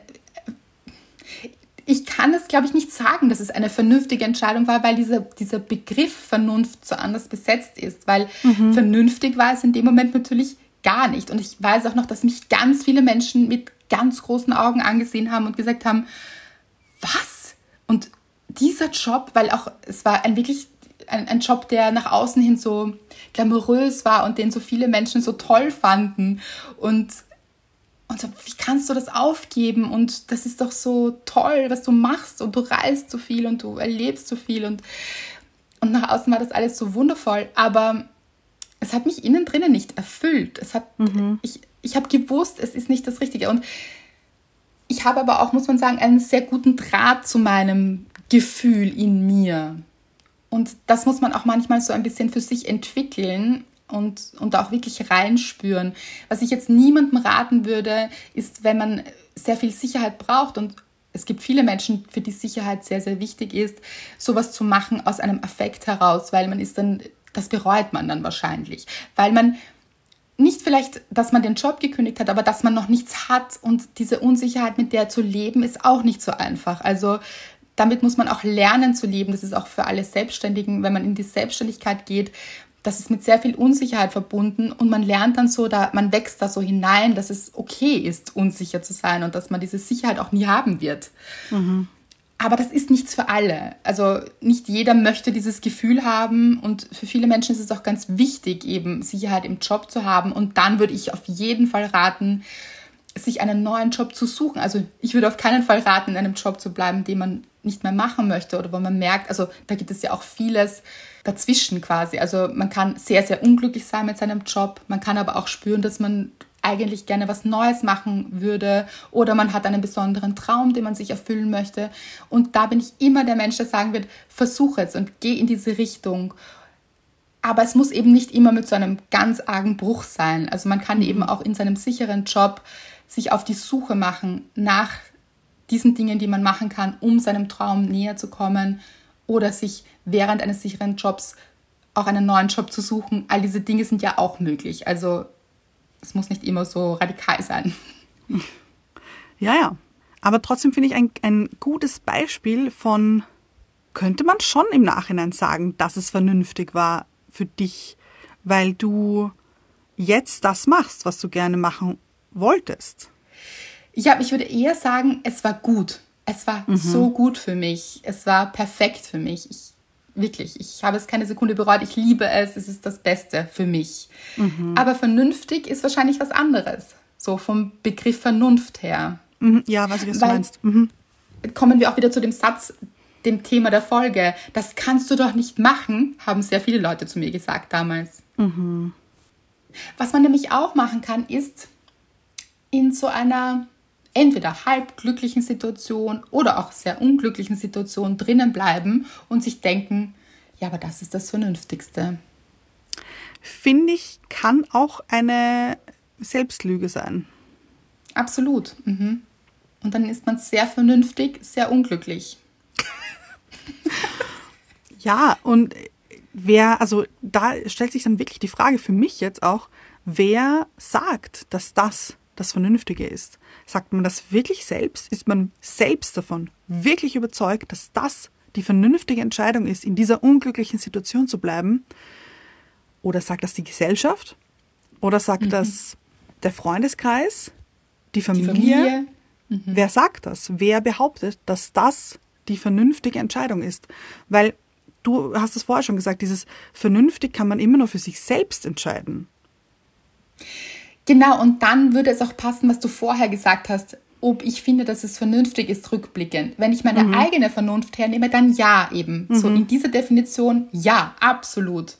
ich kann es, glaube ich, nicht sagen, dass es eine vernünftige Entscheidung war, weil dieser, dieser Begriff Vernunft so anders besetzt ist. Weil mhm. vernünftig war es in dem Moment natürlich gar nicht. Und ich weiß auch noch, dass mich ganz viele Menschen mit ganz großen Augen angesehen haben und gesagt haben, was? Und dieser Job, weil auch es war ein wirklich ein, ein Job, der nach außen hin so glamourös war und den so viele Menschen so toll fanden. Und und so, wie kannst du das aufgeben? Und das ist doch so toll, was du machst. Und du reist so viel und du erlebst so viel. Und, und nach außen war das alles so wundervoll. Aber es hat mich innen drinnen nicht erfüllt. Es hat, mhm. ich, ich habe gewusst, es ist nicht das Richtige. Und ich habe aber auch, muss man sagen, einen sehr guten Draht zu meinem Gefühl in mir. Und das muss man auch manchmal so ein bisschen für sich entwickeln und, und auch wirklich reinspüren. Was ich jetzt niemandem raten würde, ist, wenn man sehr viel Sicherheit braucht und es gibt viele Menschen, für die Sicherheit sehr, sehr wichtig ist, sowas zu machen aus einem Affekt heraus, weil man ist dann, das bereut man dann wahrscheinlich, weil man nicht vielleicht, dass man den Job gekündigt hat, aber dass man noch nichts hat und diese Unsicherheit, mit der zu leben, ist auch nicht so einfach. Also damit muss man auch lernen zu leben. Das ist auch für alle Selbstständigen, wenn man in die Selbstständigkeit geht, das ist mit sehr viel Unsicherheit verbunden und man lernt dann so, da man wächst da so hinein, dass es okay ist, unsicher zu sein und dass man diese Sicherheit auch nie haben wird. Mhm. Aber das ist nichts für alle. Also nicht jeder möchte dieses Gefühl haben und für viele Menschen ist es auch ganz wichtig, eben Sicherheit im Job zu haben. Und dann würde ich auf jeden Fall raten, sich einen neuen Job zu suchen. Also ich würde auf keinen Fall raten, in einem Job zu bleiben, den man nicht mehr machen möchte oder wo man merkt, also da gibt es ja auch vieles, dazwischen quasi. Also man kann sehr, sehr unglücklich sein mit seinem Job. Man kann aber auch spüren, dass man eigentlich gerne was Neues machen würde oder man hat einen besonderen Traum, den man sich erfüllen möchte. Und da bin ich immer der Mensch, der sagen wird, versuche es und geh in diese Richtung. Aber es muss eben nicht immer mit so einem ganz argen Bruch sein. Also man kann mhm. eben auch in seinem sicheren Job sich auf die Suche machen nach diesen Dingen, die man machen kann, um seinem Traum näher zu kommen oder sich während eines sicheren Jobs auch einen neuen Job zu suchen. All diese Dinge sind ja auch möglich. Also es muss nicht immer so radikal sein. Ja, ja. Aber trotzdem finde ich ein, ein gutes Beispiel von, könnte man schon im Nachhinein sagen, dass es vernünftig war für dich, weil du jetzt das machst, was du gerne machen wolltest. Ja, ich würde eher sagen, es war gut. Es war mhm. so gut für mich. Es war perfekt für mich. Ich Wirklich, ich habe es keine Sekunde bereut. Ich liebe es. Es ist das Beste für mich. Mhm. Aber vernünftig ist wahrscheinlich was anderes. So vom Begriff Vernunft her. Mhm. Ja, was du meinst. Mhm. Kommen wir auch wieder zu dem Satz, dem Thema der Folge. Das kannst du doch nicht machen, haben sehr viele Leute zu mir gesagt damals. Mhm. Was man nämlich auch machen kann, ist in so einer entweder halb glücklichen Situation oder auch sehr unglücklichen Situation drinnen bleiben und sich denken, ja, aber das ist das Vernünftigste. Finde ich, kann auch eine Selbstlüge sein. Absolut. Mhm. Und dann ist man sehr vernünftig, sehr unglücklich. ja, und wer, also da stellt sich dann wirklich die Frage für mich jetzt auch, wer sagt, dass das das Vernünftige ist. Sagt man das wirklich selbst? Ist man selbst davon wirklich überzeugt, dass das die vernünftige Entscheidung ist, in dieser unglücklichen Situation zu bleiben? Oder sagt das die Gesellschaft? Oder sagt mhm. das der Freundeskreis? Die Familie? Die Familie? Mhm. Wer sagt das? Wer behauptet, dass das die vernünftige Entscheidung ist? Weil du hast es vorher schon gesagt, dieses vernünftig kann man immer nur für sich selbst entscheiden. Genau, und dann würde es auch passen, was du vorher gesagt hast, ob ich finde, dass es vernünftig ist, rückblickend. Wenn ich meine mhm. eigene Vernunft hernehme, dann ja eben. Mhm. So in dieser Definition ja, absolut.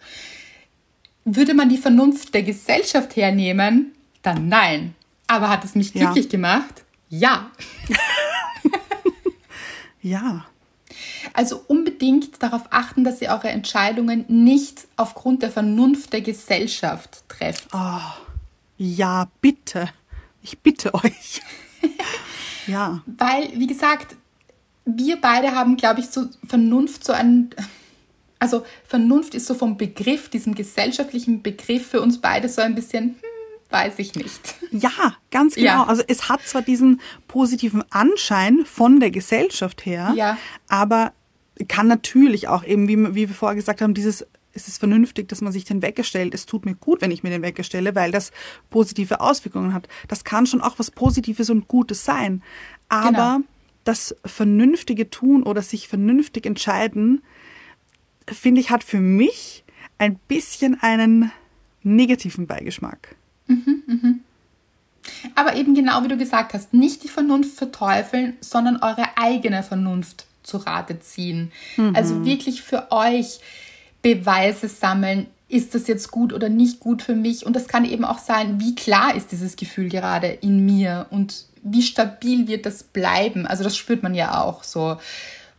Würde man die Vernunft der Gesellschaft hernehmen, dann nein. Aber hat es mich glücklich ja. gemacht? Ja. ja. Also unbedingt darauf achten, dass ihr eure Entscheidungen nicht aufgrund der Vernunft der Gesellschaft trefft. Oh. Ja, bitte. Ich bitte euch. ja. Weil, wie gesagt, wir beide haben, glaube ich, so Vernunft so ein. Also Vernunft ist so vom Begriff, diesem gesellschaftlichen Begriff für uns beide so ein bisschen, hm, weiß ich nicht. Ja, ganz genau. Ja. Also es hat zwar diesen positiven Anschein von der Gesellschaft her, Ja. aber kann natürlich auch eben, wie, wie wir vorher gesagt haben, dieses es ist vernünftig, dass man sich den Wecker stellt. Es tut mir gut, wenn ich mir den Wecker stelle, weil das positive Auswirkungen hat. Das kann schon auch was Positives und Gutes sein. Aber Genau. das vernünftige Tun oder sich vernünftig entscheiden, finde ich, hat für mich ein bisschen einen negativen Beigeschmack. Aber eben genau wie du gesagt hast, nicht die Vernunft verteufeln, sondern eure eigene Vernunft zu Rate ziehen. Also wirklich für euch Beweise sammeln, ist das jetzt gut oder nicht gut für mich? Und das kann eben auch sein, wie klar ist dieses Gefühl gerade in mir und wie stabil wird das bleiben? Also das spürt man ja auch so.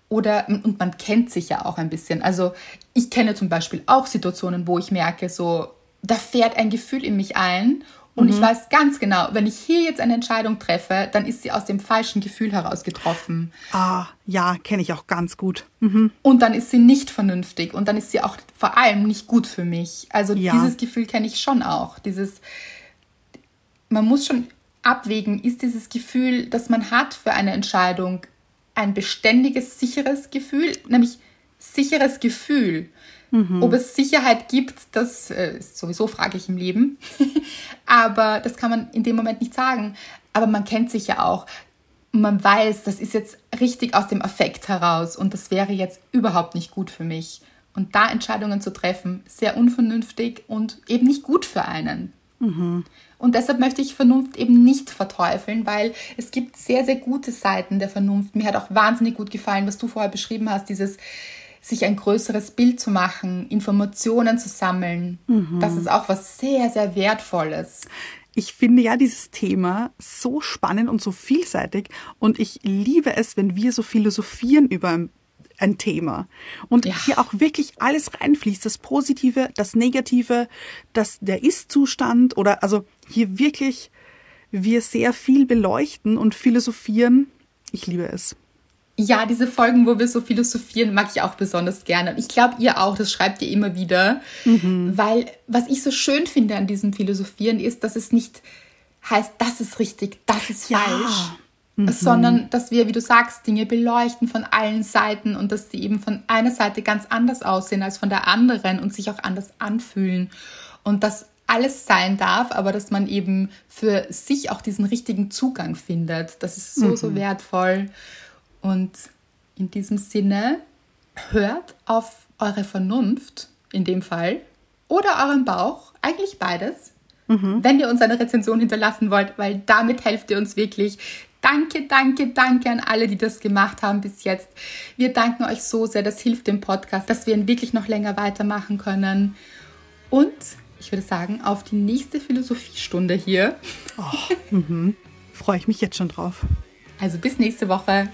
Oder, und man kennt sich ja auch ein bisschen. Also ich kenne zum Beispiel auch Situationen, wo ich merke, so, da fährt ein Gefühl in mich ein und ich weiß ganz genau, wenn ich hier jetzt eine Entscheidung treffe, dann ist sie aus dem falschen Gefühl heraus getroffen. Ah, ja, kenne ich auch ganz gut. Mhm. Und dann ist sie nicht vernünftig und dann ist sie auch vor allem nicht gut für mich. Also Ja. dieses Gefühl kenne ich schon auch. Dieses, man muss schon abwägen, ist dieses Gefühl, das man hat für eine Entscheidung, ein beständiges, sicheres Gefühl, nämlich sicheres Gefühl. Ob es Sicherheit gibt, das äh, ist sowieso fraglich im Leben. Aber das kann man in dem Moment nicht sagen. Aber man kennt sich ja auch. Man weiß, das ist jetzt richtig aus dem Affekt heraus und das wäre jetzt überhaupt nicht gut für mich. Und da Entscheidungen zu treffen, sehr unvernünftig und eben nicht gut für einen. Und deshalb möchte ich Vernunft eben nicht verteufeln, weil es gibt sehr, sehr gute Seiten der Vernunft. Mir hat auch wahnsinnig gut gefallen, was du vorher beschrieben hast, dieses sich ein größeres Bild zu machen, Informationen zu sammeln. Das ist auch was sehr, sehr Wertvolles. Ich finde ja dieses Thema so spannend und so vielseitig und ich liebe es, wenn wir so philosophieren über ein, ein Thema und Ja. hier auch wirklich alles reinfließt, das Positive, das Negative, das der Ist-Zustand oder also hier wirklich wir sehr viel beleuchten und philosophieren. Ich liebe es. Ja, diese Folgen, wo wir so philosophieren, mag ich auch besonders gerne. Und ich glaube, ihr auch, das schreibt ihr immer wieder. Weil was ich so schön finde an diesem Philosophieren ist, dass es nicht heißt, das ist richtig, das ist Ja. falsch. Sondern dass wir, wie du sagst, Dinge beleuchten von allen Seiten und dass die eben von einer Seite ganz anders aussehen als von der anderen und sich auch anders anfühlen. Und dass alles sein darf, aber dass man eben für sich auch diesen richtigen Zugang findet. Das ist so, so wertvoll. Und in diesem Sinne, hört auf eure Vernunft in dem Fall oder euren Bauch, eigentlich beides, wenn ihr uns eine Rezension hinterlassen wollt, weil damit helft ihr uns wirklich. Danke, danke, danke an alle, die das gemacht haben bis jetzt. Wir danken euch so sehr, das hilft dem Podcast, dass wir ihn wirklich noch länger weitermachen können. Und ich würde sagen, auf die nächste Philosophiestunde hier. Freue ich mich jetzt schon drauf. Also bis nächste Woche.